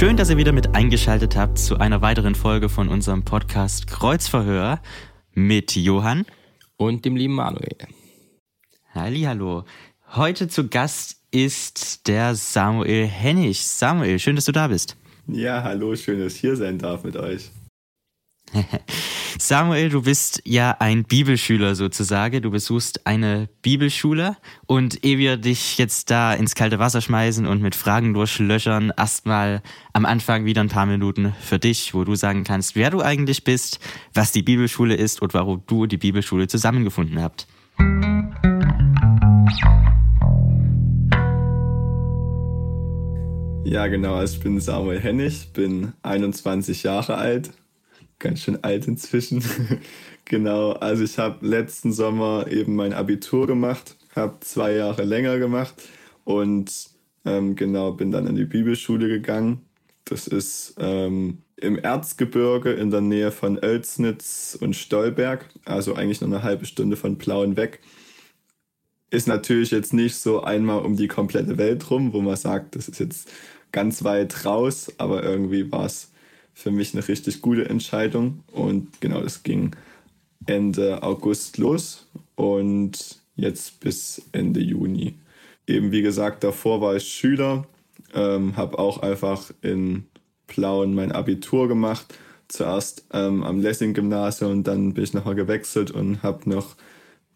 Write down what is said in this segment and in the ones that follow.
Schön, dass ihr wieder mit eingeschaltet habt zu einer weiteren Folge von unserem Podcast Kreuzverhör mit Johann und dem lieben Manuel. Hallo. Heute zu Gast ist der Samuel Hennig. Samuel, schön, dass du da bist. Ja, hallo, schön, dass ich hier sein darf mit euch. Samuel, du bist ja ein Bibelschüler sozusagen. Du besuchst eine Bibelschule und ehe wir dich jetzt da ins kalte Wasser schmeißen und mit Fragen durchlöchern, erstmal am Anfang wieder ein paar Minuten für dich, wo du sagen kannst, wer du eigentlich bist, was die Bibelschule ist und warum du die Bibelschule zusammengefunden habt. Ja, genau. Ich bin Samuel Hennig, bin 21 Jahre alt, ganz schön alt inzwischen. genau, also ich habe letzten Sommer eben mein Abitur gemacht, habe zwei Jahre länger gemacht und ähm, genau bin dann in die Bibelschule gegangen. Das ist ähm, im Erzgebirge in der Nähe von Oelsnitz und Stolberg, also eigentlich nur eine halbe Stunde von Plauen weg. Ist natürlich jetzt nicht so einmal um die komplette Welt rum, wo man sagt, das ist jetzt ganz weit raus, aber irgendwie war es für mich eine richtig gute Entscheidung. Und genau, das ging Ende August los und jetzt bis Ende Juni. Eben wie gesagt, davor war ich Schüler, ähm, habe auch einfach in Plauen mein Abitur gemacht. Zuerst ähm, am Lessing-Gymnasium und dann bin ich nachher gewechselt und habe noch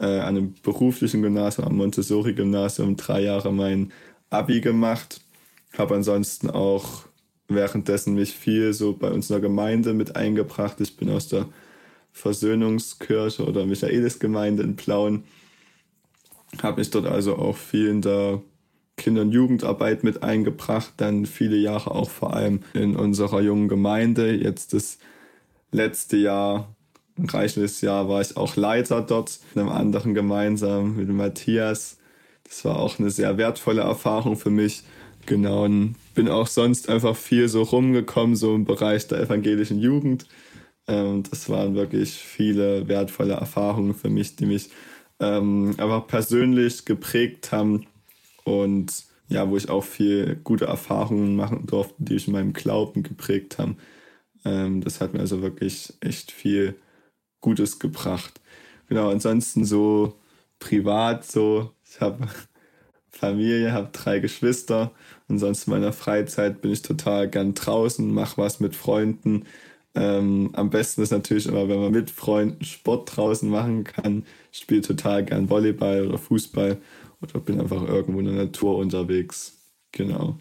äh, an einem beruflichen Gymnasium, am Montessori-Gymnasium, drei Jahre mein Abi gemacht. Habe ansonsten auch währenddessen mich viel so bei uns in der Gemeinde mit eingebracht. Ich bin aus der Versöhnungskirche oder Michaelisgemeinde in Plauen. Habe mich dort also auch viel in der Kinder- und Jugendarbeit mit eingebracht, dann viele Jahre auch vor allem in unserer jungen Gemeinde. Jetzt das letzte Jahr, ein reichendes Jahr, war ich auch Leiter dort, in einem anderen gemeinsam mit Matthias. Das war auch eine sehr wertvolle Erfahrung für mich. Genau, und bin auch sonst einfach viel so rumgekommen, so im Bereich der evangelischen Jugend. Ähm, das waren wirklich viele wertvolle Erfahrungen für mich, die mich ähm, einfach persönlich geprägt haben und ja, wo ich auch viel gute Erfahrungen machen durfte, die mich in meinem Glauben geprägt haben. Ähm, das hat mir also wirklich echt viel Gutes gebracht. Genau, ansonsten so privat so, ich habe Familie, habe drei Geschwister. Ansonsten in meiner Freizeit bin ich total gern draußen, mache was mit Freunden. Ähm, am besten ist natürlich immer, wenn man mit Freunden Sport draußen machen kann. Ich spiele total gern Volleyball oder Fußball oder bin einfach irgendwo in der Natur unterwegs. Genau.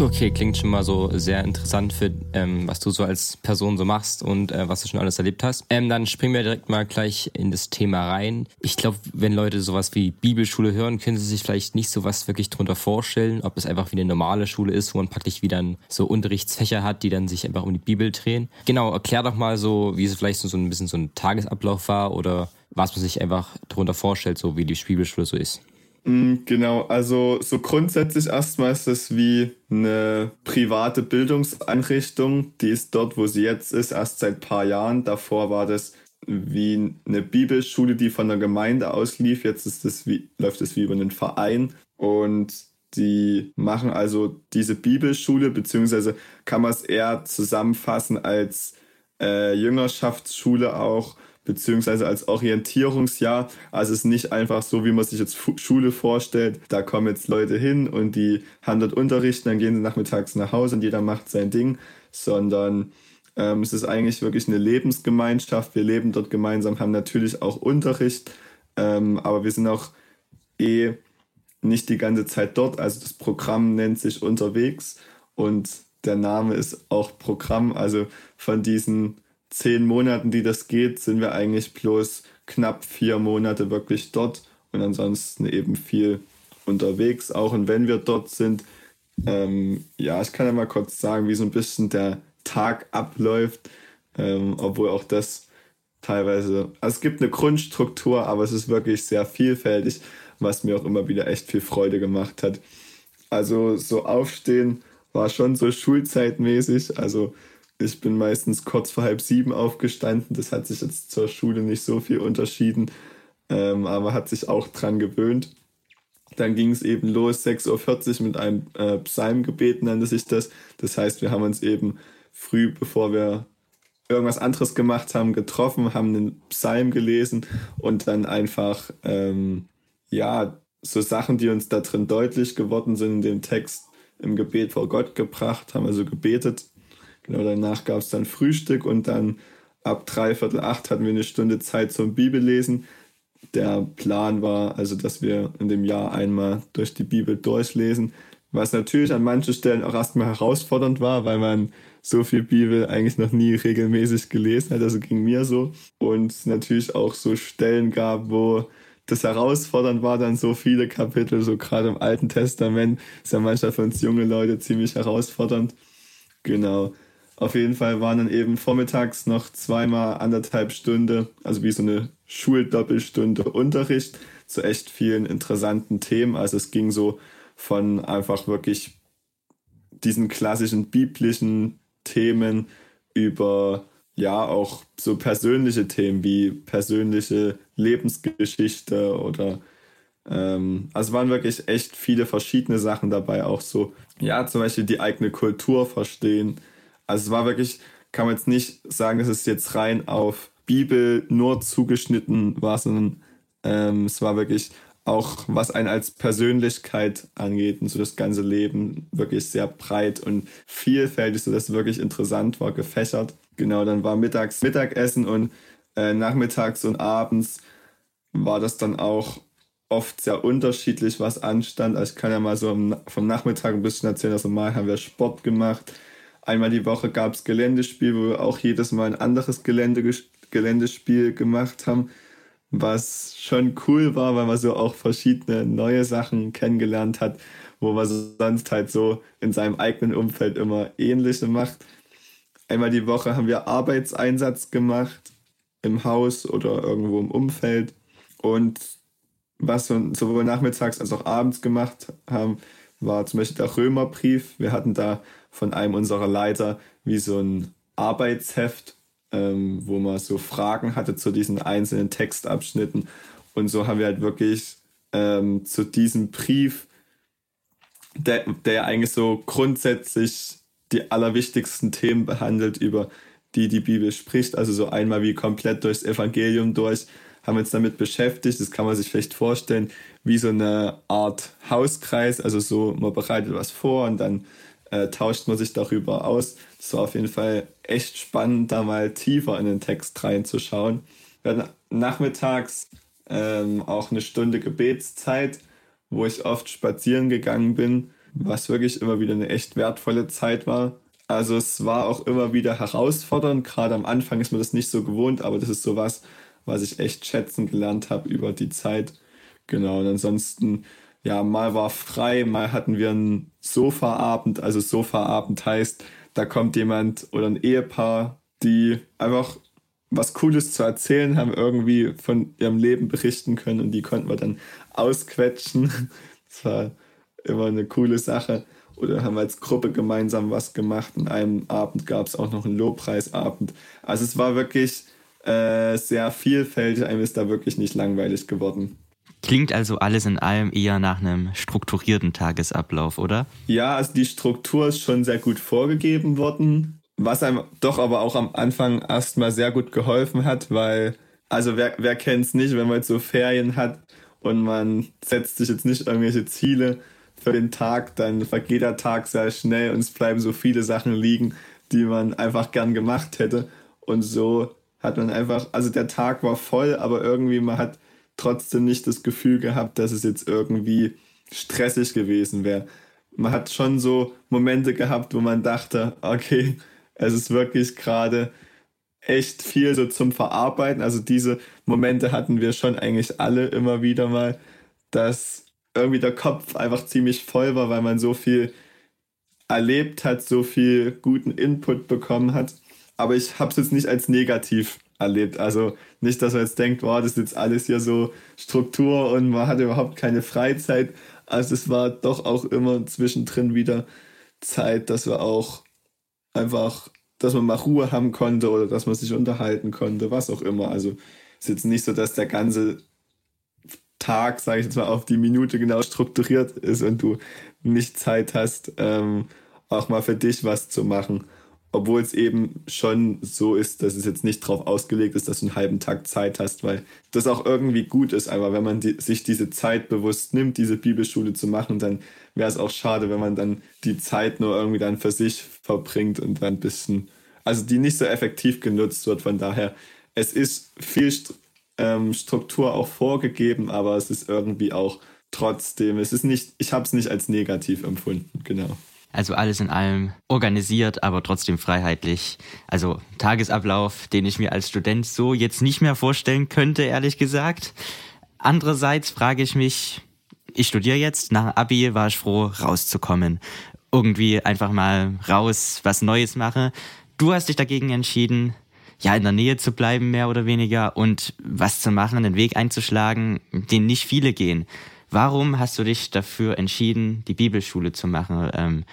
Okay, klingt schon mal so sehr interessant für ähm, was du so als Person so machst und äh, was du schon alles erlebt hast. Ähm, dann springen wir direkt mal gleich in das Thema rein. Ich glaube, wenn Leute sowas wie Bibelschule hören, können sie sich vielleicht nicht so was wirklich drunter vorstellen, ob es einfach wie eine normale Schule ist, wo man praktisch wieder so Unterrichtsfächer hat, die dann sich einfach um die Bibel drehen. Genau, erklär doch mal so, wie es vielleicht so, ein bisschen so ein Tagesablauf war oder was man sich einfach darunter vorstellt, so wie die Bibelschule so ist. Mm, genau, also so grundsätzlich erstmal ist es wie eine private Bildungseinrichtung, die ist dort, wo sie jetzt ist, erst seit ein paar Jahren. Davor war das wie eine Bibelschule, die von der Gemeinde aus lief. Jetzt ist es wie, läuft es wie über einen Verein und die machen also diese Bibelschule, beziehungsweise kann man es eher zusammenfassen als äh, Jüngerschaftsschule auch beziehungsweise als Orientierungsjahr. Also es ist nicht einfach so, wie man sich jetzt Schule vorstellt. Da kommen jetzt Leute hin und die haben dort Unterricht, dann gehen sie nachmittags nach Hause und jeder macht sein Ding, sondern ähm, es ist eigentlich wirklich eine Lebensgemeinschaft. Wir leben dort gemeinsam, haben natürlich auch Unterricht, ähm, aber wir sind auch eh nicht die ganze Zeit dort. Also das Programm nennt sich unterwegs und der Name ist auch Programm. Also von diesen zehn Monaten, die das geht, sind wir eigentlich bloß knapp vier Monate wirklich dort und ansonsten eben viel unterwegs. Auch und wenn wir dort sind, ähm, ja, ich kann ja mal kurz sagen, wie so ein bisschen der Tag abläuft, ähm, obwohl auch das teilweise, also es gibt eine Grundstruktur, aber es ist wirklich sehr vielfältig, was mir auch immer wieder echt viel Freude gemacht hat. Also so aufstehen war schon so schulzeitmäßig, also ich bin meistens kurz vor halb sieben aufgestanden. Das hat sich jetzt zur Schule nicht so viel unterschieden, ähm, aber hat sich auch dran gewöhnt. Dann ging es eben los, 6.40 Uhr mit einem äh, Psalmgebet nannte sich das. Das heißt, wir haben uns eben früh, bevor wir irgendwas anderes gemacht haben, getroffen, haben einen Psalm gelesen und dann einfach, ähm, ja, so Sachen, die uns da drin deutlich geworden sind in dem Text, im Gebet vor Gott gebracht, haben also gebetet. Genau danach gab es dann Frühstück und dann ab dreiviertel acht hatten wir eine Stunde Zeit zum Bibellesen. Der Plan war also, dass wir in dem Jahr einmal durch die Bibel durchlesen, was natürlich an manchen Stellen auch erstmal herausfordernd war, weil man so viel Bibel eigentlich noch nie regelmäßig gelesen hat. Also ging mir so. Und natürlich auch so Stellen gab, wo das herausfordernd war, dann so viele Kapitel, so gerade im Alten Testament, ist ja manchmal für uns junge Leute ziemlich herausfordernd. Genau. Auf jeden Fall waren dann eben vormittags noch zweimal anderthalb Stunden, also wie so eine Schuldoppelstunde Unterricht zu echt vielen interessanten Themen. Also es ging so von einfach wirklich diesen klassischen biblischen Themen über ja auch so persönliche Themen wie persönliche Lebensgeschichte oder ähm, also waren wirklich echt viele verschiedene Sachen dabei, auch so, ja, zum Beispiel die eigene Kultur verstehen. Also es war wirklich, kann man jetzt nicht sagen, dass es jetzt rein auf Bibel nur zugeschnitten war, sondern ähm, es war wirklich auch, was einen als Persönlichkeit angeht und so das ganze Leben wirklich sehr breit und vielfältig, sodass es wirklich interessant war, gefächert. Genau, dann war mittags Mittagessen und äh, nachmittags und abends war das dann auch oft sehr unterschiedlich, was anstand. Also ich kann ja mal so vom Nachmittag ein bisschen erzählen. Also mal haben wir Sport gemacht. Einmal die Woche gab es Geländespiel, wo wir auch jedes Mal ein anderes Gelände, Geländespiel gemacht haben, was schon cool war, weil man so auch verschiedene neue Sachen kennengelernt hat, wo man sonst halt so in seinem eigenen Umfeld immer ähnliche macht. Einmal die Woche haben wir Arbeitseinsatz gemacht im Haus oder irgendwo im Umfeld. Und was wir sowohl nachmittags als auch abends gemacht haben, war zum Beispiel der Römerbrief. Wir hatten da von einem unserer Leiter wie so ein Arbeitsheft, ähm, wo man so Fragen hatte zu diesen einzelnen Textabschnitten. Und so haben wir halt wirklich ähm, zu diesem Brief, der, der eigentlich so grundsätzlich die allerwichtigsten Themen behandelt, über die die Bibel spricht. Also so einmal wie komplett durchs Evangelium durch, haben wir uns damit beschäftigt. Das kann man sich vielleicht vorstellen, wie so eine Art Hauskreis. Also so, man bereitet was vor und dann äh, tauscht man sich darüber aus. Das war auf jeden Fall echt spannend, da mal tiefer in den Text reinzuschauen. Wir hatten nachmittags ähm, auch eine Stunde Gebetszeit, wo ich oft spazieren gegangen bin was wirklich immer wieder eine echt wertvolle Zeit war. Also es war auch immer wieder herausfordernd. Gerade am Anfang ist man das nicht so gewohnt, aber das ist sowas, was ich echt schätzen gelernt habe über die Zeit. Genau, und ansonsten, ja, mal war frei, mal hatten wir einen Sofaabend. Also Sofaabend heißt, da kommt jemand oder ein Ehepaar, die einfach was Cooles zu erzählen haben, irgendwie von ihrem Leben berichten können und die konnten wir dann ausquetschen. Das war immer eine coole Sache. Oder haben wir als Gruppe gemeinsam was gemacht. An einem Abend gab es auch noch einen Lobpreisabend. Also es war wirklich äh, sehr vielfältig. Einem ist da wirklich nicht langweilig geworden. Klingt also alles in allem eher nach einem strukturierten Tagesablauf, oder? Ja, also die Struktur ist schon sehr gut vorgegeben worden, was einem doch aber auch am Anfang erstmal sehr gut geholfen hat, weil, also wer, wer kennt es nicht, wenn man jetzt so Ferien hat und man setzt sich jetzt nicht irgendwelche Ziele, für den Tag, dann vergeht der Tag sehr schnell und es bleiben so viele Sachen liegen, die man einfach gern gemacht hätte. Und so hat man einfach, also der Tag war voll, aber irgendwie man hat trotzdem nicht das Gefühl gehabt, dass es jetzt irgendwie stressig gewesen wäre. Man hat schon so Momente gehabt, wo man dachte, okay, es ist wirklich gerade echt viel so zum Verarbeiten. Also diese Momente hatten wir schon eigentlich alle immer wieder mal, dass irgendwie der Kopf einfach ziemlich voll war, weil man so viel erlebt hat, so viel guten Input bekommen hat. Aber ich habe es jetzt nicht als negativ erlebt. Also nicht, dass man jetzt denkt, wow, das ist jetzt alles hier so Struktur und man hat überhaupt keine Freizeit. Also es war doch auch immer zwischendrin wieder Zeit, dass wir auch einfach, dass man mal Ruhe haben konnte oder dass man sich unterhalten konnte, was auch immer. Also es ist jetzt nicht so, dass der ganze Tag, sage ich jetzt mal, auf die Minute genau strukturiert ist und du nicht Zeit hast, ähm, auch mal für dich was zu machen. Obwohl es eben schon so ist, dass es jetzt nicht darauf ausgelegt ist, dass du einen halben Tag Zeit hast, weil das auch irgendwie gut ist. Aber wenn man die, sich diese Zeit bewusst nimmt, diese Bibelschule zu machen, dann wäre es auch schade, wenn man dann die Zeit nur irgendwie dann für sich verbringt und dann ein bisschen, also die nicht so effektiv genutzt wird. Von daher, es ist viel ähm, Struktur auch vorgegeben, aber es ist irgendwie auch trotzdem, es ist nicht, ich habe es nicht als negativ empfunden, genau. Also alles in allem organisiert, aber trotzdem freiheitlich. Also Tagesablauf, den ich mir als Student so jetzt nicht mehr vorstellen könnte, ehrlich gesagt. Andererseits frage ich mich, ich studiere jetzt, nach Abi war ich froh, rauszukommen. Irgendwie einfach mal raus, was Neues mache. Du hast dich dagegen entschieden, ja, in der Nähe zu bleiben, mehr oder weniger, und was zu machen, einen Weg einzuschlagen, den nicht viele gehen. Warum hast du dich dafür entschieden, die Bibelschule zu machen? Ähm,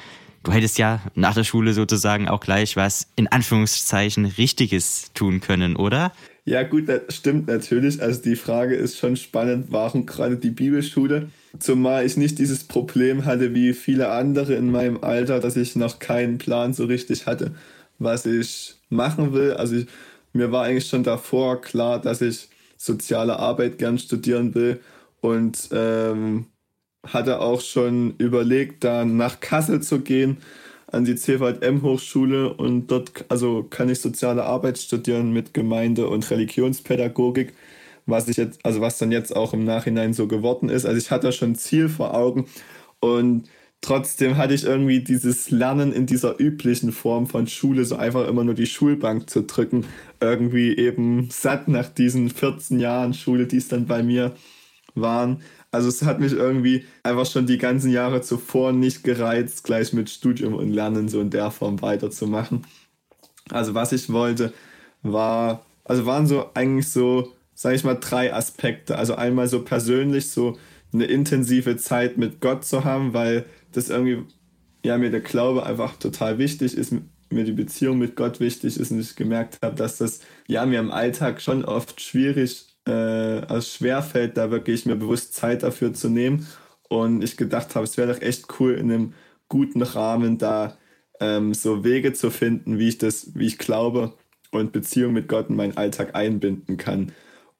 du hättest ja nach der Schule sozusagen auch gleich was in Anführungszeichen Richtiges tun können, oder? Ja, gut, das stimmt natürlich. Also die Frage ist schon spannend, warum gerade die Bibelschule? Zumal ich nicht dieses Problem hatte wie viele andere in meinem Alter, dass ich noch keinen Plan so richtig hatte, was ich machen will. Also ich, mir war eigentlich schon davor klar, dass ich soziale Arbeit gern studieren will und ähm, hatte auch schon überlegt, dann nach Kassel zu gehen an die CVM Hochschule und dort also kann ich soziale Arbeit studieren mit Gemeinde und Religionspädagogik, was ich jetzt also was dann jetzt auch im Nachhinein so geworden ist. Also ich hatte schon ein Ziel vor Augen und trotzdem hatte ich irgendwie dieses Lernen in dieser üblichen Form von Schule, so einfach immer nur die Schulbank zu drücken, irgendwie eben satt nach diesen 14 Jahren Schule, die es dann bei mir waren. Also es hat mich irgendwie einfach schon die ganzen Jahre zuvor nicht gereizt, gleich mit Studium und Lernen so in der Form weiterzumachen. Also was ich wollte, war, also waren so eigentlich so, sage ich mal, drei Aspekte. Also einmal so persönlich so eine intensive Zeit mit Gott zu haben, weil das irgendwie, ja, mir der Glaube einfach total wichtig ist, mir die Beziehung mit Gott wichtig ist und ich gemerkt habe, dass das ja mir im Alltag schon oft schwierig äh, also schwerfällt, da wirklich mir bewusst Zeit dafür zu nehmen. Und ich gedacht habe, es wäre doch echt cool, in einem guten Rahmen da ähm, so Wege zu finden, wie ich das, wie ich glaube und Beziehung mit Gott in meinen Alltag einbinden kann.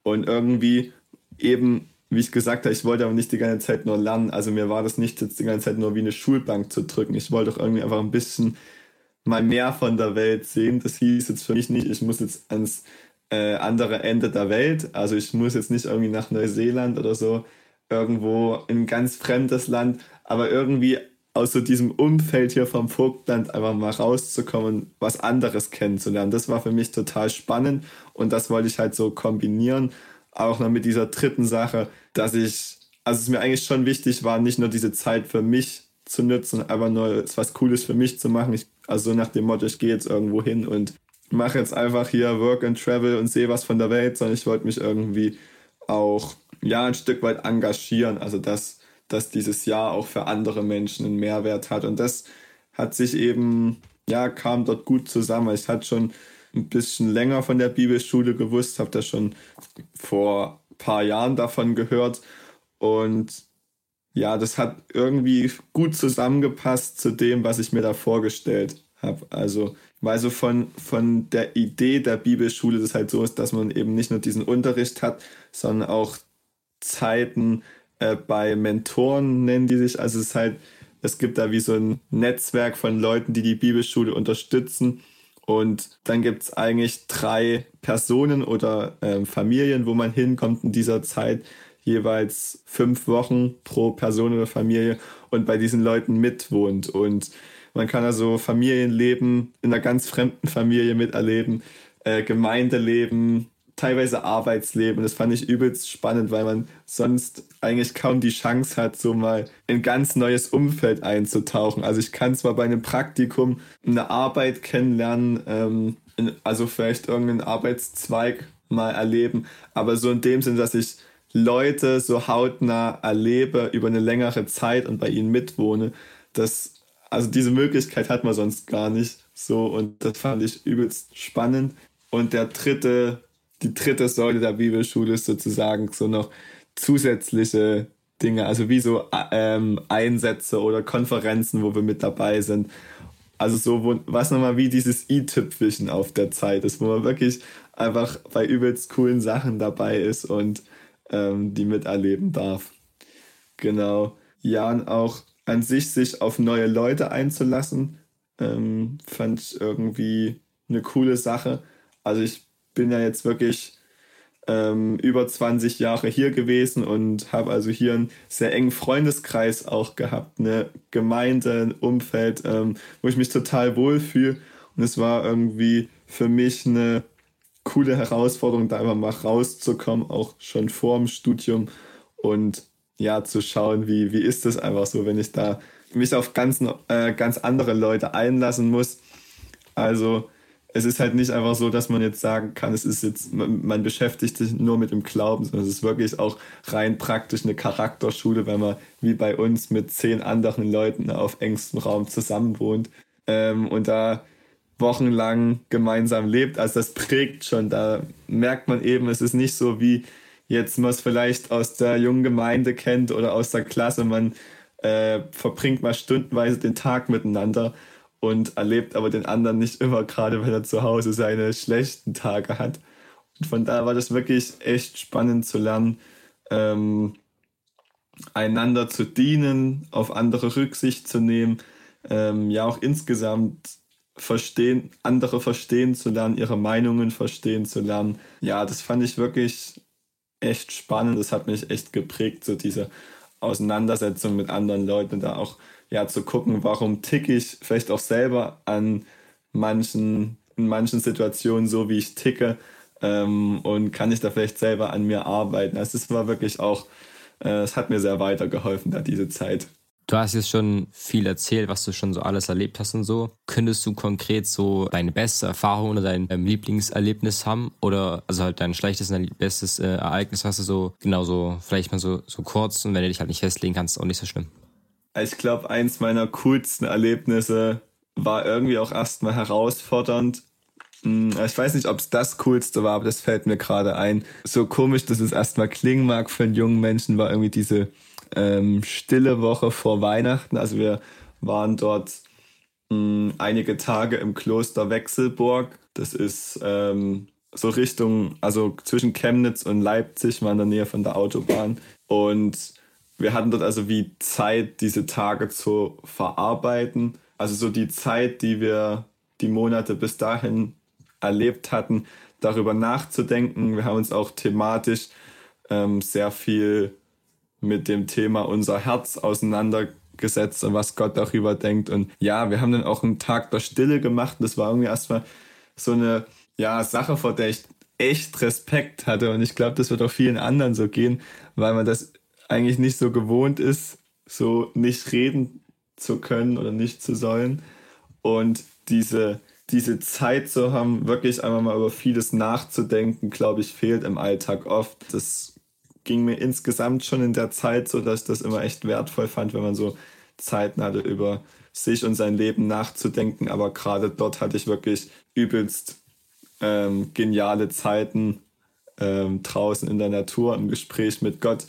Und irgendwie eben, wie ich gesagt habe, ich wollte aber nicht die ganze Zeit nur lernen. Also mir war das nicht jetzt die ganze Zeit nur wie eine Schulbank zu drücken. Ich wollte doch irgendwie einfach ein bisschen mal mehr von der Welt sehen. Das hieß jetzt für mich nicht, ich muss jetzt ans äh, andere Ende der Welt. Also ich muss jetzt nicht irgendwie nach Neuseeland oder so, irgendwo in ein ganz fremdes Land, aber irgendwie aus so diesem Umfeld hier vom Vogtland einfach mal rauszukommen, was anderes kennenzulernen. Das war für mich total spannend und das wollte ich halt so kombinieren. Auch noch mit dieser dritten Sache, dass ich, also es mir eigentlich schon wichtig war, nicht nur diese Zeit für mich zu nutzen, aber nur was Cooles für mich zu machen. Ich, also so nach dem Motto, ich gehe jetzt irgendwo hin und mache jetzt einfach hier Work and Travel und sehe was von der Welt, sondern ich wollte mich irgendwie auch ja ein Stück weit engagieren, also dass, dass dieses Jahr auch für andere Menschen einen Mehrwert hat und das hat sich eben ja kam dort gut zusammen. Ich hatte schon ein bisschen länger von der Bibelschule gewusst, habe da schon vor ein paar Jahren davon gehört und ja, das hat irgendwie gut zusammengepasst zu dem, was ich mir da vorgestellt habe. Also weil so von, von der Idee der Bibelschule das halt so ist, dass man eben nicht nur diesen Unterricht hat, sondern auch Zeiten äh, bei Mentoren nennen die sich. Also es ist halt, es gibt da wie so ein Netzwerk von Leuten, die die Bibelschule unterstützen. Und dann gibt es eigentlich drei Personen oder äh, Familien, wo man hinkommt in dieser Zeit, jeweils fünf Wochen pro Person oder Familie und bei diesen Leuten mitwohnt. Und man kann also Familienleben in einer ganz fremden Familie miterleben, äh, Gemeindeleben, teilweise Arbeitsleben. Das fand ich übelst spannend, weil man sonst eigentlich kaum die Chance hat, so mal in ein ganz neues Umfeld einzutauchen. Also ich kann zwar bei einem Praktikum eine Arbeit kennenlernen, ähm, also vielleicht irgendeinen Arbeitszweig mal erleben, aber so in dem Sinn, dass ich Leute so hautnah erlebe über eine längere Zeit und bei ihnen mitwohne, das also diese Möglichkeit hat man sonst gar nicht so und das fand ich übelst spannend. Und der dritte, die dritte Säule der Bibelschule ist sozusagen so noch zusätzliche Dinge, also wie so ähm, Einsätze oder Konferenzen, wo wir mit dabei sind. Also so, wo, was nochmal wie dieses i-Tüpfelchen auf der Zeit ist, wo man wirklich einfach bei übelst coolen Sachen dabei ist und ähm, die miterleben darf. Genau. Ja, und auch an sich sich auf neue Leute einzulassen, ähm, fand ich irgendwie eine coole Sache. Also ich bin ja jetzt wirklich ähm, über 20 Jahre hier gewesen und habe also hier einen sehr engen Freundeskreis auch gehabt, eine Gemeinde, ein Umfeld, ähm, wo ich mich total wohlfühle. Und es war irgendwie für mich eine coole Herausforderung, da einfach mal rauszukommen, auch schon vor dem Studium und ja, zu schauen, wie, wie ist das einfach so, wenn ich da mich auf ganz, äh, ganz andere Leute einlassen muss. Also es ist halt nicht einfach so, dass man jetzt sagen kann, es ist jetzt, man beschäftigt sich nur mit dem Glauben, sondern es ist wirklich auch rein praktisch eine Charakterschule, wenn man wie bei uns mit zehn anderen Leuten auf engstem Raum zusammen wohnt ähm, und da wochenlang gemeinsam lebt. Also das prägt schon, da merkt man eben, es ist nicht so wie jetzt man es vielleicht aus der jungen Gemeinde kennt oder aus der Klasse, man äh, verbringt mal stundenweise den Tag miteinander und erlebt aber den anderen nicht immer, gerade wenn er zu Hause seine schlechten Tage hat. Und von da war das wirklich echt spannend zu lernen, ähm, einander zu dienen, auf andere Rücksicht zu nehmen, ähm, ja auch insgesamt verstehen, andere verstehen zu lernen, ihre Meinungen verstehen zu lernen. Ja, das fand ich wirklich echt spannend. Das hat mich echt geprägt, so diese Auseinandersetzung mit anderen Leuten, da auch ja zu gucken, warum ticke ich vielleicht auch selber an manchen, in manchen Situationen so, wie ich ticke ähm, und kann ich da vielleicht selber an mir arbeiten. Also es war wirklich auch, äh, es hat mir sehr weitergeholfen, da diese Zeit. Du hast jetzt schon viel erzählt, was du schon so alles erlebt hast und so. Könntest du konkret so deine beste Erfahrung oder dein ähm, Lieblingserlebnis haben? Oder also halt dein schlechtestes, bestes äh, Ereignis hast du so, genau so, vielleicht mal so, so kurz und wenn du dich halt nicht festlegen kannst, auch nicht so schlimm. Ich glaube, eins meiner coolsten Erlebnisse war irgendwie auch erstmal herausfordernd. Hm, ich weiß nicht, ob es das Coolste war, aber das fällt mir gerade ein. So komisch, dass es erstmal klingen mag für einen jungen Menschen, war irgendwie diese ähm, stille Woche vor Weihnachten. Also wir waren dort mh, hm, einige Tage im Kloster Wechselburg. Das ist ähm, so Richtung, also zwischen Chemnitz und Leipzig, war in der Nähe von der Autobahn. Und wir hatten dort also wie Zeit, diese Tage zu verarbeiten. Also so die Zeit, die wir die Monate bis dahin erlebt hatten, darüber nachzudenken. Wir haben uns auch thematisch ähm, sehr viel mit dem Thema unser Herz auseinandergesetzt und was Gott darüber denkt. Und ja, wir haben dann auch einen Tag der Stille gemacht. Das war irgendwie erstmal so eine ja, Sache, vor der ich echt Respekt hatte. Und ich glaube, das wird auch vielen anderen so gehen, weil man das eigentlich nicht so gewohnt ist, so nicht reden zu können oder nicht zu sollen. Und diese, diese Zeit zu haben, wirklich einmal mal über vieles nachzudenken, glaube ich, fehlt im Alltag oft. Das ging mir insgesamt schon in der Zeit so, dass ich das immer echt wertvoll fand, wenn man so Zeiten hatte, über sich und sein Leben nachzudenken. Aber gerade dort hatte ich wirklich übelst ähm, geniale Zeiten ähm, draußen in der Natur im Gespräch mit Gott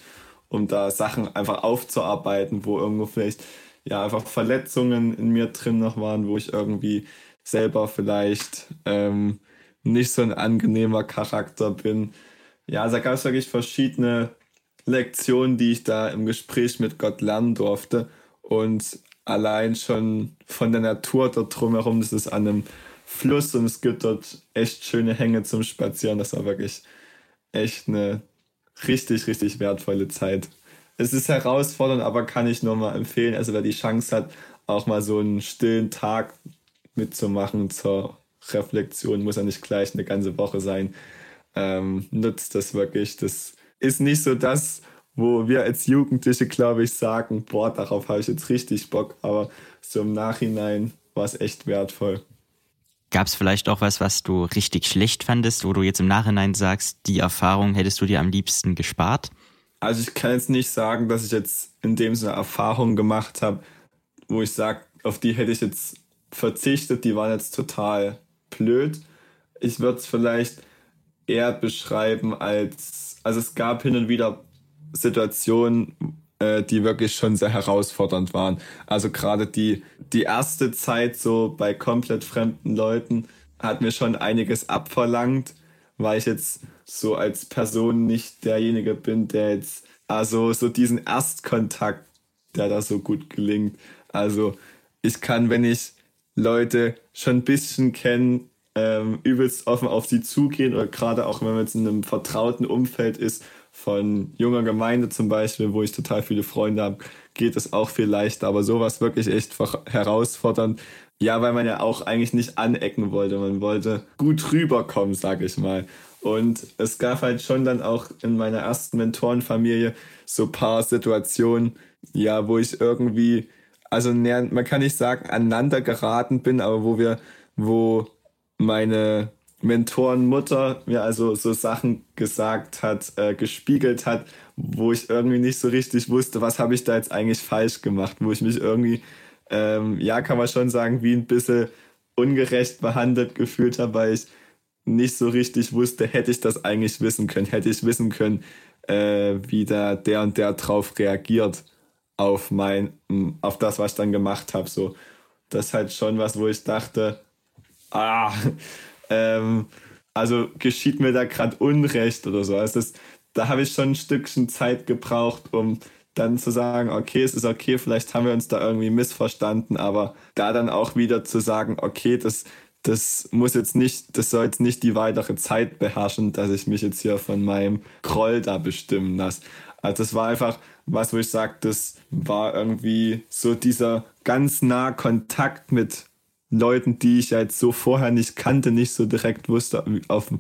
um da Sachen einfach aufzuarbeiten, wo irgendwo vielleicht ja einfach Verletzungen in mir drin noch waren, wo ich irgendwie selber vielleicht ähm, nicht so ein angenehmer Charakter bin. Ja, also da gab es wirklich verschiedene Lektionen, die ich da im Gespräch mit Gott lernen durfte. Und allein schon von der Natur dort drumherum, das ist an einem Fluss und es gibt dort echt schöne Hänge zum Spazieren. Das war wirklich echt eine richtig, richtig wertvolle Zeit. Es ist herausfordernd, aber kann ich nur mal empfehlen. Also wer die Chance hat, auch mal so einen stillen Tag mitzumachen zur Reflexion, muss ja nicht gleich eine ganze Woche sein. Ähm, nutzt das wirklich. Das ist nicht so das, wo wir als Jugendliche, glaube ich, sagen, boah, darauf habe ich jetzt richtig Bock. Aber so im Nachhinein war es echt wertvoll. Gab es vielleicht auch was, was du richtig schlecht fandest, wo du jetzt im Nachhinein sagst, die Erfahrung hättest du dir am liebsten gespart? Also ich kann jetzt nicht sagen, dass ich jetzt in dem Sinne Erfahrungen gemacht habe, wo ich sage, auf die hätte ich jetzt verzichtet, die waren jetzt total blöd. Ich würde es vielleicht eher beschreiben als, also es gab hin und wieder Situationen, äh, die wirklich schon sehr herausfordernd waren. Also gerade die, die erste Zeit so bei komplett fremden Leuten hat mir schon einiges abverlangt, weil ich jetzt so als Person nicht derjenige bin, der jetzt also so diesen Erstkontakt, der da so gut gelingt. Also ich kann, wenn ich Leute schon ein bisschen kenne, ähm, übelst offen auf sie zugehen oder gerade auch wenn man jetzt in einem vertrauten Umfeld ist, von junger Gemeinde zum Beispiel, wo ich total viele Freunde habe, geht es auch viel leichter. Aber sowas wirklich echt herausfordernd. Ja, weil man ja auch eigentlich nicht anecken wollte. Man wollte gut rüberkommen, sag ich mal. Und es gab halt schon dann auch in meiner ersten Mentorenfamilie so paar Situationen, ja, wo ich irgendwie, also man kann nicht sagen, aneinander geraten bin, aber wo wir, wo meine Mentorenmutter mir also so Sachen gesagt hat, äh, gespiegelt hat, wo ich irgendwie nicht so richtig wusste, was habe ich da jetzt eigentlich falsch gemacht, wo ich mich irgendwie, ähm, ja, kann man schon sagen, wie ein bisschen ungerecht behandelt gefühlt habe, weil ich nicht so richtig wusste, hätte ich das eigentlich wissen können, hätte ich wissen können, äh, wie da der und der drauf reagiert auf mein, auf das, was ich dann gemacht habe. So, das ist halt schon was, wo ich dachte, ah, ähm, also geschieht mir da gerade Unrecht oder so. Also das, da habe ich schon ein Stückchen Zeit gebraucht, um dann zu sagen, okay, es ist okay, vielleicht haben wir uns da irgendwie missverstanden, aber da dann auch wieder zu sagen, okay, das, das muss jetzt nicht, das soll jetzt nicht die weitere Zeit beherrschen, dass ich mich jetzt hier von meinem Groll da bestimmen lasse. Also das war einfach was, wo ich sage, das war irgendwie so dieser ganz nah Kontakt mit Leuten, die ich jetzt so vorher nicht kannte, nicht so direkt wusste, auf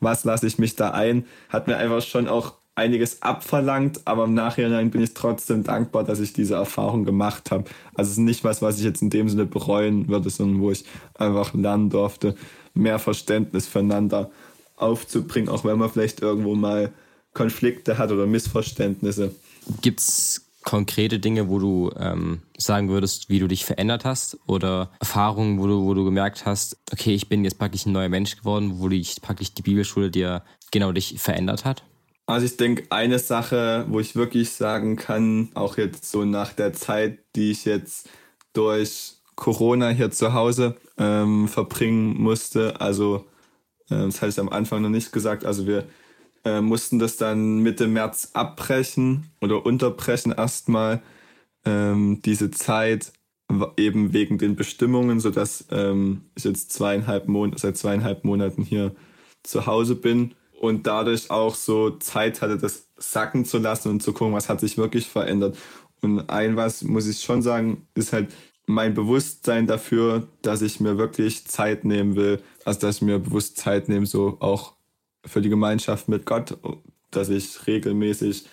was lasse ich mich da ein, hat mir einfach schon auch einiges abverlangt, aber im Nachhinein bin ich trotzdem dankbar, dass ich diese Erfahrung gemacht habe. Also es ist nicht was, was ich jetzt in dem Sinne bereuen würde, sondern wo ich einfach lernen durfte, mehr Verständnis füreinander aufzubringen, auch wenn man vielleicht irgendwo mal Konflikte hat oder Missverständnisse. Gibt's konkrete Dinge, wo du ähm, sagen würdest, wie du dich verändert hast oder Erfahrungen, wo du, wo du gemerkt hast, okay, ich bin jetzt praktisch ein neuer Mensch geworden, wo dich praktisch die Bibelschule dir genau dich verändert hat? Also ich denke, eine Sache, wo ich wirklich sagen kann, auch jetzt so nach der Zeit, die ich jetzt durch Corona hier zu Hause ähm, verbringen musste, also äh, das hatte ich am Anfang noch nicht gesagt, also wir äh, mussten das dann Mitte März abbrechen oder unterbrechen erstmal ähm, diese Zeit eben wegen den Bestimmungen, sodass ähm, ich jetzt zweieinhalb Mon seit zweieinhalb Monaten hier zu Hause bin und dadurch auch so Zeit hatte, das sacken zu lassen und zu gucken, was hat sich wirklich verändert. Und ein was muss ich schon sagen, ist halt mein Bewusstsein dafür, dass ich mir wirklich Zeit nehmen will, also dass ich mir bewusst Zeit nehme, so auch für die Gemeinschaft mit Gott, dass ich regelmäßig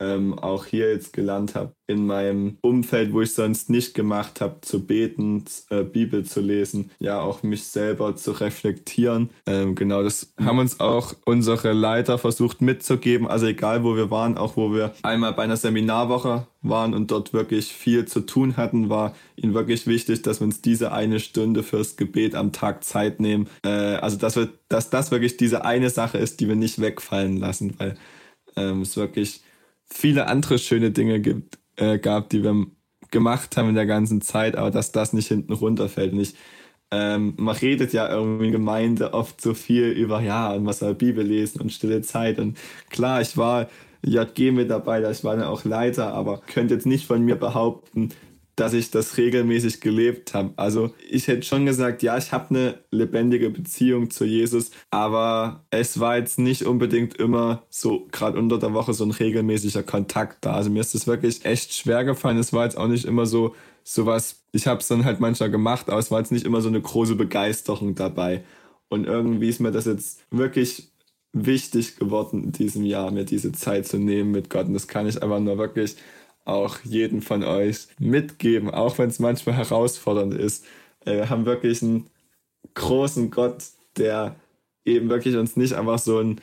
ähm, auch hier jetzt gelernt habe, in meinem Umfeld, wo ich sonst nicht gemacht habe, zu beten, äh, Bibel zu lesen, ja auch mich selber zu reflektieren. Ähm, genau, das haben uns auch unsere Leiter versucht mitzugeben. Also egal, wo wir waren, auch wo wir einmal bei einer Seminarwoche waren und dort wirklich viel zu tun hatten, war ihnen wirklich wichtig, dass wir uns diese eine Stunde fürs Gebet am Tag Zeit nehmen. Äh, also dass wir, dass das wirklich diese eine Sache ist, die wir nicht wegfallen lassen, weil ähm, es wirklich viele andere schöne Dinge gibt, äh, gab, die wir gemacht haben in der ganzen Zeit, aber dass das nicht hinten runterfällt. Und ähm, man redet ja irgendwie in Gemeinde oft so viel über, ja, und was soll Bibel lesen und stille Zeit. Und klar, ich war JG mit dabei, ich war dann auch Leiter, aber könnte jetzt nicht von mir behaupten, dass ich das regelmäßig gelebt habe. Also ich hätte schon gesagt, ja, ich habe eine lebendige Beziehung zu Jesus, aber es war jetzt nicht unbedingt immer so, gerade unter der Woche, so ein regelmäßiger Kontakt da. Also mir ist das wirklich echt schwer gefallen. Es war jetzt auch nicht immer so, sowas, ich habe es dann halt manchmal gemacht, aber es war jetzt nicht immer so eine große Begeisterung dabei. Und irgendwie ist mir das jetzt wirklich wichtig geworden in diesem Jahr, mir diese Zeit zu nehmen mit Gott. Und das kann ich einfach nur wirklich auch jeden von euch mitgeben, auch wenn es manchmal herausfordernd ist. Äh, wir haben wirklich einen großen Gott, der eben wirklich uns nicht einfach so einen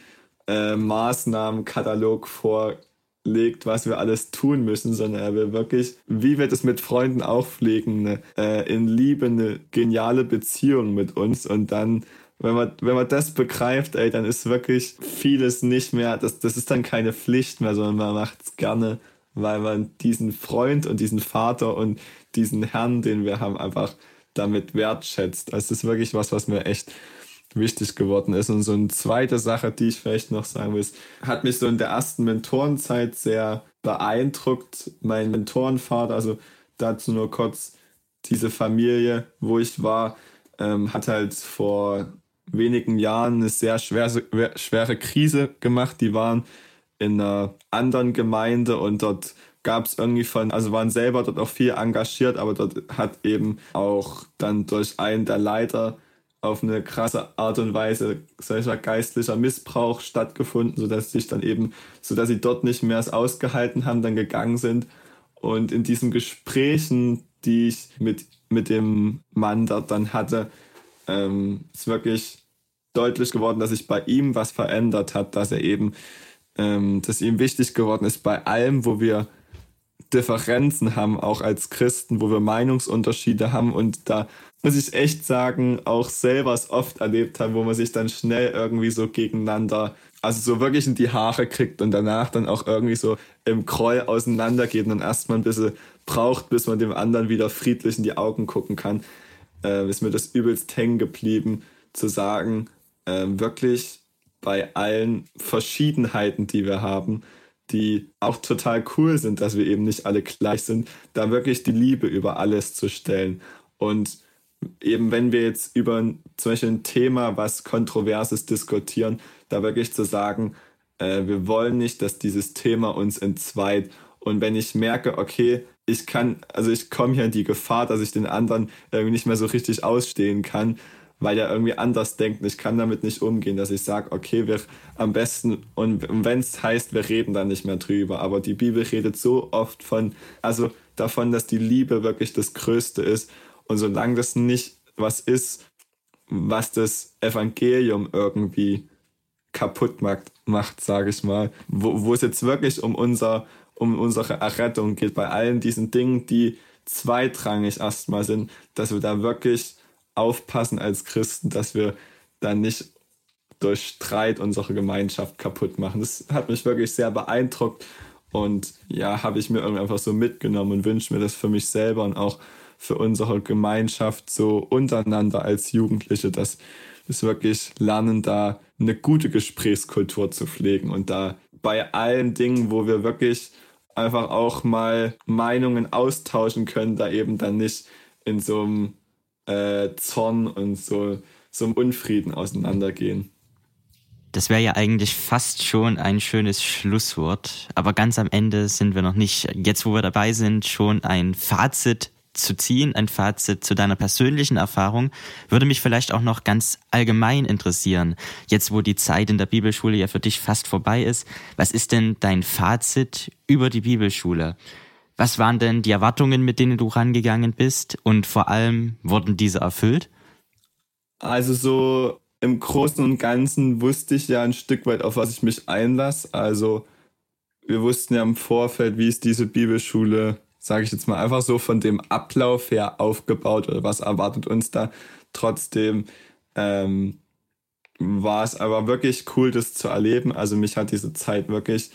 äh, Maßnahmenkatalog vorlegt, was wir alles tun müssen, sondern er will wirklich, wie wir das mit Freunden auch pflegen, eine, äh, in Liebe eine geniale Beziehung mit uns und dann wenn man, wenn man das begreift, ey, dann ist wirklich vieles nicht mehr, das, das ist dann keine Pflicht mehr, sondern man macht es gerne, weil man diesen Freund und diesen Vater und diesen Herrn, den wir haben, einfach damit wertschätzt. Also es ist wirklich was, was mir echt wichtig geworden ist. Und so eine zweite Sache, die ich vielleicht noch sagen will, hat mich so in der ersten Mentorenzeit sehr beeindruckt. Mein Mentorenvater, also dazu nur kurz, diese Familie, wo ich war, ähm, hat halt vor wenigen Jahren eine sehr schwere, schwere Krise gemacht. Die waren in einer anderen Gemeinde und dort gab es irgendwie von, also waren selber dort auch viel engagiert, aber dort hat eben auch dann durch einen der Leiter auf eine krasse Art und Weise solcher geistlicher Missbrauch stattgefunden, sodass sich dann eben, sodass sie dort nicht mehr es ausgehalten haben, dann gegangen sind. Und in diesen Gesprächen, die ich mit, mit dem Mann dort dann hatte, ähm, ist wirklich deutlich geworden, dass sich bei ihm was verändert hat, dass er eben, ähm, dass ihm wichtig geworden ist, bei allem, wo wir Differenzen haben, auch als Christen, wo wir Meinungsunterschiede haben und da muss ich echt sagen, auch selber es oft erlebt haben, wo man sich dann schnell irgendwie so gegeneinander, also so wirklich in die Haare kriegt und danach dann auch irgendwie so im Kroll auseinandergeht und erstmal ein bisschen braucht, bis man dem anderen wieder friedlich in die Augen gucken kann, äh, ist mir das übelst hängen geblieben, zu sagen, äh, wirklich bei allen Verschiedenheiten, die wir haben, die auch total cool sind, dass wir eben nicht alle gleich sind, da wirklich die Liebe über alles zu stellen. Und eben wenn wir jetzt über zum Beispiel ein Thema, was Kontroverses diskutieren, da wirklich zu sagen, äh, wir wollen nicht, dass dieses Thema uns entzweit. Und wenn ich merke, okay, ich kann, also ich komme hier in die Gefahr, dass ich den anderen irgendwie nicht mehr so richtig ausstehen kann, weil er irgendwie anders denkt. Ich kann damit nicht umgehen, dass ich sage, okay, wir am besten, und wenn es heißt, wir reden dann nicht mehr drüber. Aber die Bibel redet so oft von, also davon, dass die Liebe wirklich das Größte ist. Und solange das nicht was ist, was das Evangelium irgendwie kaputt macht, macht sage ich mal, wo es jetzt wirklich um, unser, um unsere Errettung geht, bei allen diesen Dingen, die zweitrangig erstmal sind, dass wir da wirklich aufpassen als Christen, dass wir dann nicht durch Streit unsere Gemeinschaft kaputt machen. Das hat mich wirklich sehr beeindruckt und ja, habe ich mir irgendwie einfach so mitgenommen und wünsche mir das für mich selber und auch für unsere Gemeinschaft so untereinander als Jugendliche, dass wir wirklich lernen, da eine gute Gesprächskultur zu pflegen und da bei allen Dingen, wo wir wirklich einfach auch mal Meinungen austauschen können, da eben dann nicht in so einem äh, Zorn und so, so einem Unfrieden auseinandergehen. Das wäre ja eigentlich fast schon ein schönes Schlusswort, aber ganz am Ende sind wir noch nicht. Jetzt, wo wir dabei sind, schon ein Fazit zu ziehen, ein Fazit zu deiner persönlichen Erfahrung, würde mich vielleicht auch noch ganz allgemein interessieren. Jetzt, wo die Zeit in der Bibelschule ja für dich fast vorbei ist, was ist denn dein Fazit über die Bibelschule? Was waren denn die Erwartungen, mit denen du rangegangen bist? Und vor allem, wurden diese erfüllt? Also so im Großen und Ganzen wusste ich ja ein Stück weit, auf was ich mich einlasse. Also wir wussten ja im Vorfeld, wie ist diese Bibelschule, sage ich jetzt mal einfach so von dem Ablauf her aufgebaut oder was erwartet uns da. Trotzdem ähm, war es aber wirklich cool, das zu erleben. Also mich hat diese Zeit wirklich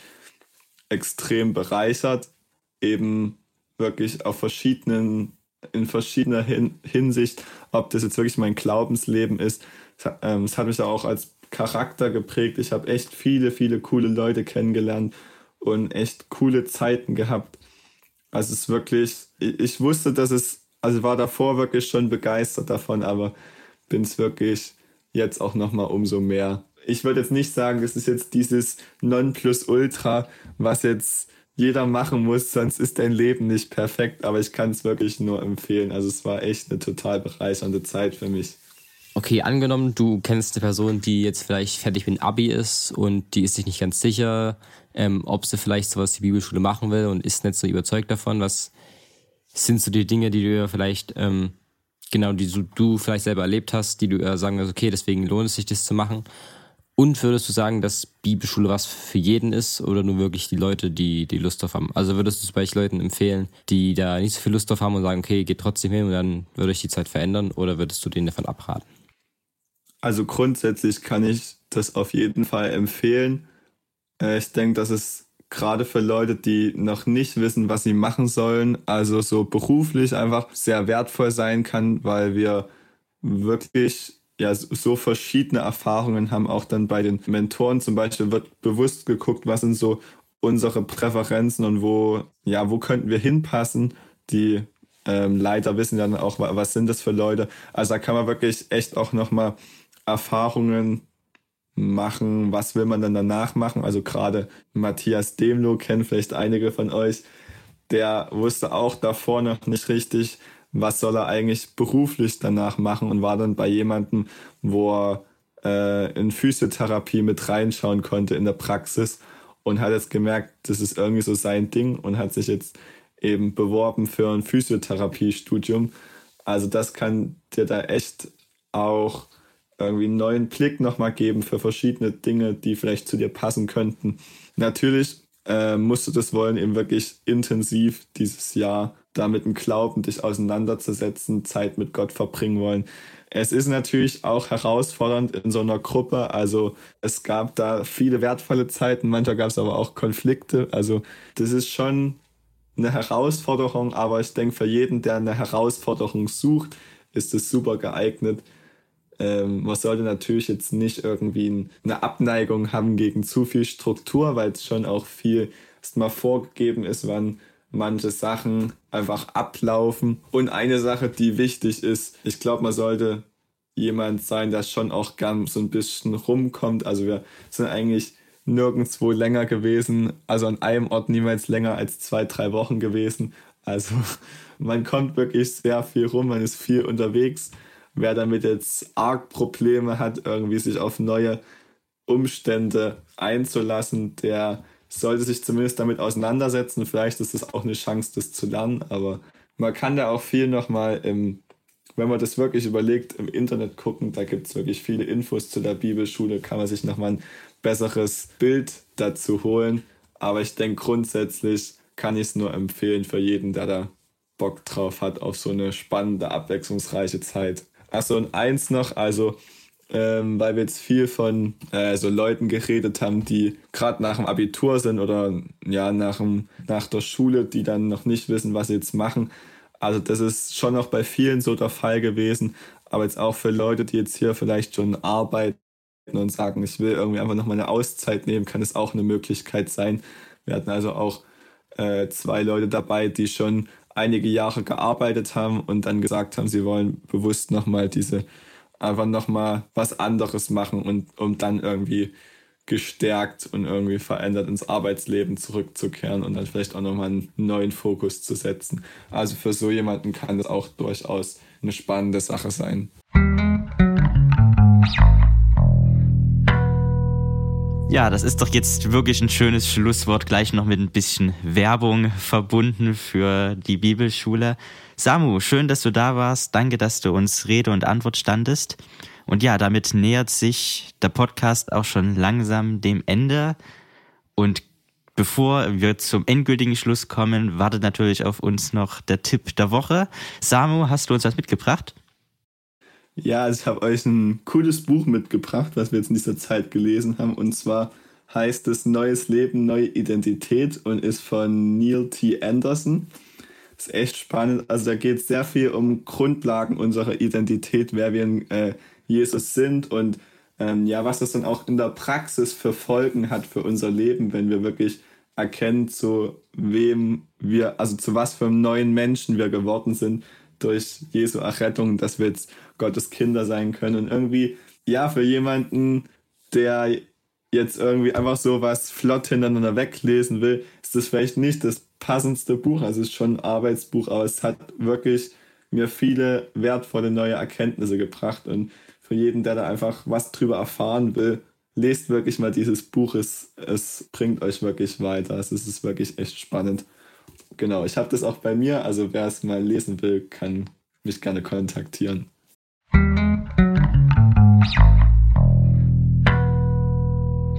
extrem bereichert eben wirklich auf verschiedenen, in verschiedener Hin Hinsicht, ob das jetzt wirklich mein Glaubensleben ist. Es hat, ähm, es hat mich auch als Charakter geprägt. Ich habe echt viele, viele coole Leute kennengelernt und echt coole Zeiten gehabt. Also es ist wirklich, ich, ich wusste, dass es, also war davor wirklich schon begeistert davon, aber bin es wirklich jetzt auch nochmal umso mehr. Ich würde jetzt nicht sagen, es ist jetzt dieses Nonplusultra, was jetzt jeder machen muss, sonst ist dein Leben nicht perfekt. Aber ich kann es wirklich nur empfehlen. Also es war echt eine total bereichernde Zeit für mich. Okay, angenommen, du kennst eine Person, die jetzt vielleicht fertig mit dem Abi ist und die ist sich nicht ganz sicher, ähm, ob sie vielleicht sowas die Bibelschule machen will und ist nicht so überzeugt davon. Was sind so die Dinge, die du vielleicht, ähm, genau, die du, du vielleicht selber erlebt hast, die du äh, sagen wirst, okay, deswegen lohnt es sich, das zu machen? Und würdest du sagen, dass Bibelschule was für jeden ist oder nur wirklich die Leute, die die Lust drauf haben? Also würdest du es bei Leuten empfehlen, die da nicht so viel Lust drauf haben und sagen, okay, geht trotzdem hin und dann würde ich die Zeit verändern oder würdest du denen davon abraten? Also grundsätzlich kann ich das auf jeden Fall empfehlen. Äh, ich denke, dass es gerade für Leute, die noch nicht wissen, was sie machen sollen, also so beruflich einfach sehr wertvoll sein kann, weil wir wirklich ja so verschiedene Erfahrungen haben. Auch dann bei den Mentoren zum Beispiel wird bewusst geguckt, was sind so unsere Präferenzen und wo ja wo könnten wir hinpassen. Die ähm, Leiter wissen dann auch, was sind das für Leute. Also da kann man wirklich echt auch nochmal Erfahrungen machen, was will man dann danach machen. Also gerade Matthias Demlo kennen vielleicht einige von euch. Der wusste auch davor noch nicht richtig, was soll er eigentlich beruflich danach machen und war dann bei jemandem, wo er äh, in Physiotherapie mit reinschauen konnte in der Praxis und hat jetzt gemerkt, das ist irgendwie so sein Ding und hat sich jetzt eben beworben für ein Physiotherapiestudium. Also das kann dir da echt auch irgendwie einen neuen Blick nochmal geben für verschiedene Dinge, die vielleicht zu dir passen könnten. Natürlich äh, musst du das wollen, eben wirklich intensiv dieses Jahr da mit dem Glauben dich auseinanderzusetzen, Zeit mit Gott verbringen wollen. Es ist natürlich auch herausfordernd in so einer Gruppe. Also es gab da viele wertvolle Zeiten, manchmal gab es aber auch Konflikte. Also das ist schon eine Herausforderung, aber ich denke, für jeden, der eine Herausforderung sucht, ist es super geeignet. Ähm, man sollte natürlich jetzt nicht irgendwie eine Abneigung haben gegen zu viel Struktur, weil es schon auch viel erstmal vorgegeben ist, wann manche Sachen einfach ablaufen. Und eine Sache, die wichtig ist, ich glaube, man sollte jemand sein, der schon auch gern so ein bisschen rumkommt. Also wir sind eigentlich nirgendwo länger gewesen, also an einem Ort niemals länger als zwei, drei Wochen gewesen. Also man kommt wirklich sehr viel rum, man ist viel unterwegs. Wer damit jetzt arg Probleme hat, irgendwie sich auf neue Umstände einzulassen, der sollte sich zumindest damit auseinandersetzen. Vielleicht ist es auch eine Chance, das zu lernen, aber man kann da auch viel nochmal im, wenn man das wirklich überlegt, im Internet gucken. Da gibt es wirklich viele Infos zu der Bibelschule, kann man sich nochmal ein besseres Bild dazu holen. Aber ich denke, grundsätzlich kann ich es nur empfehlen für jeden, der da Bock drauf hat, auf so eine spannende, abwechslungsreiche Zeit. Achso, und eins noch, also ähm, weil wir jetzt viel von äh, so Leuten geredet haben, die gerade nach dem Abitur sind oder ja nach, dem, nach der Schule, die dann noch nicht wissen, was sie jetzt machen. Also das ist schon noch bei vielen so der Fall gewesen, aber jetzt auch für Leute, die jetzt hier vielleicht schon arbeiten und sagen, ich will irgendwie einfach noch mal eine Auszeit nehmen, kann es auch eine Möglichkeit sein. Wir hatten also auch äh, zwei Leute dabei, die schon einige Jahre gearbeitet haben und dann gesagt haben, sie wollen bewusst noch mal diese einfach nochmal was anderes machen und um dann irgendwie gestärkt und irgendwie verändert ins Arbeitsleben zurückzukehren und dann vielleicht auch nochmal einen neuen Fokus zu setzen. Also für so jemanden kann das auch durchaus eine spannende Sache sein. Ja, das ist doch jetzt wirklich ein schönes Schlusswort, gleich noch mit ein bisschen Werbung verbunden für die Bibelschule. Samu, schön, dass du da warst. Danke, dass du uns Rede und Antwort standest. Und ja, damit nähert sich der Podcast auch schon langsam dem Ende. Und bevor wir zum endgültigen Schluss kommen, wartet natürlich auf uns noch der Tipp der Woche. Samu, hast du uns was mitgebracht? Ja, also ich habe euch ein cooles Buch mitgebracht, was wir jetzt in dieser Zeit gelesen haben. Und zwar heißt es Neues Leben, neue Identität und ist von Neil T. Anderson ist echt spannend. Also da geht es sehr viel um Grundlagen unserer Identität, wer wir in äh, Jesus sind und ähm, ja, was das dann auch in der Praxis für Folgen hat für unser Leben, wenn wir wirklich erkennen, zu wem wir, also zu was für einem neuen Menschen wir geworden sind durch Jesu Errettung, dass wir jetzt Gottes Kinder sein können. Und irgendwie, ja, für jemanden, der jetzt irgendwie einfach so was flott hintereinander weglesen will, ist das vielleicht nicht das passendste Buch. Also es ist schon ein Arbeitsbuch, aber es hat wirklich mir viele wertvolle neue Erkenntnisse gebracht. Und für jeden, der da einfach was drüber erfahren will, lest wirklich mal dieses Buch. Es, es bringt euch wirklich weiter. Es ist wirklich echt spannend. Genau, ich habe das auch bei mir. Also wer es mal lesen will, kann mich gerne kontaktieren.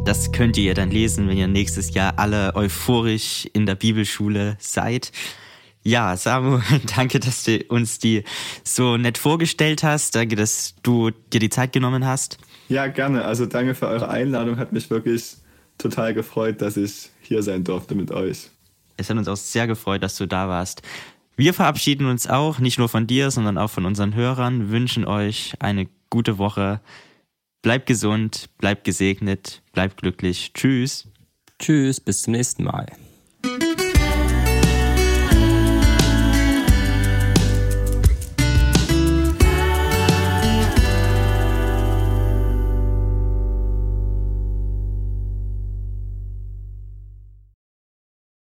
Das könnt ihr dann lesen, wenn ihr nächstes Jahr alle euphorisch in der Bibelschule seid. Ja, Samu, danke, dass du uns die so nett vorgestellt hast. Danke, dass du dir die Zeit genommen hast. Ja, gerne. Also danke für eure Einladung. Hat mich wirklich total gefreut, dass ich hier sein durfte mit euch. Es hat uns auch sehr gefreut, dass du da warst. Wir verabschieden uns auch, nicht nur von dir, sondern auch von unseren Hörern, wünschen euch eine gute Woche. Bleib gesund, bleib gesegnet, bleib glücklich. Tschüss. Tschüss, bis zum nächsten Mal.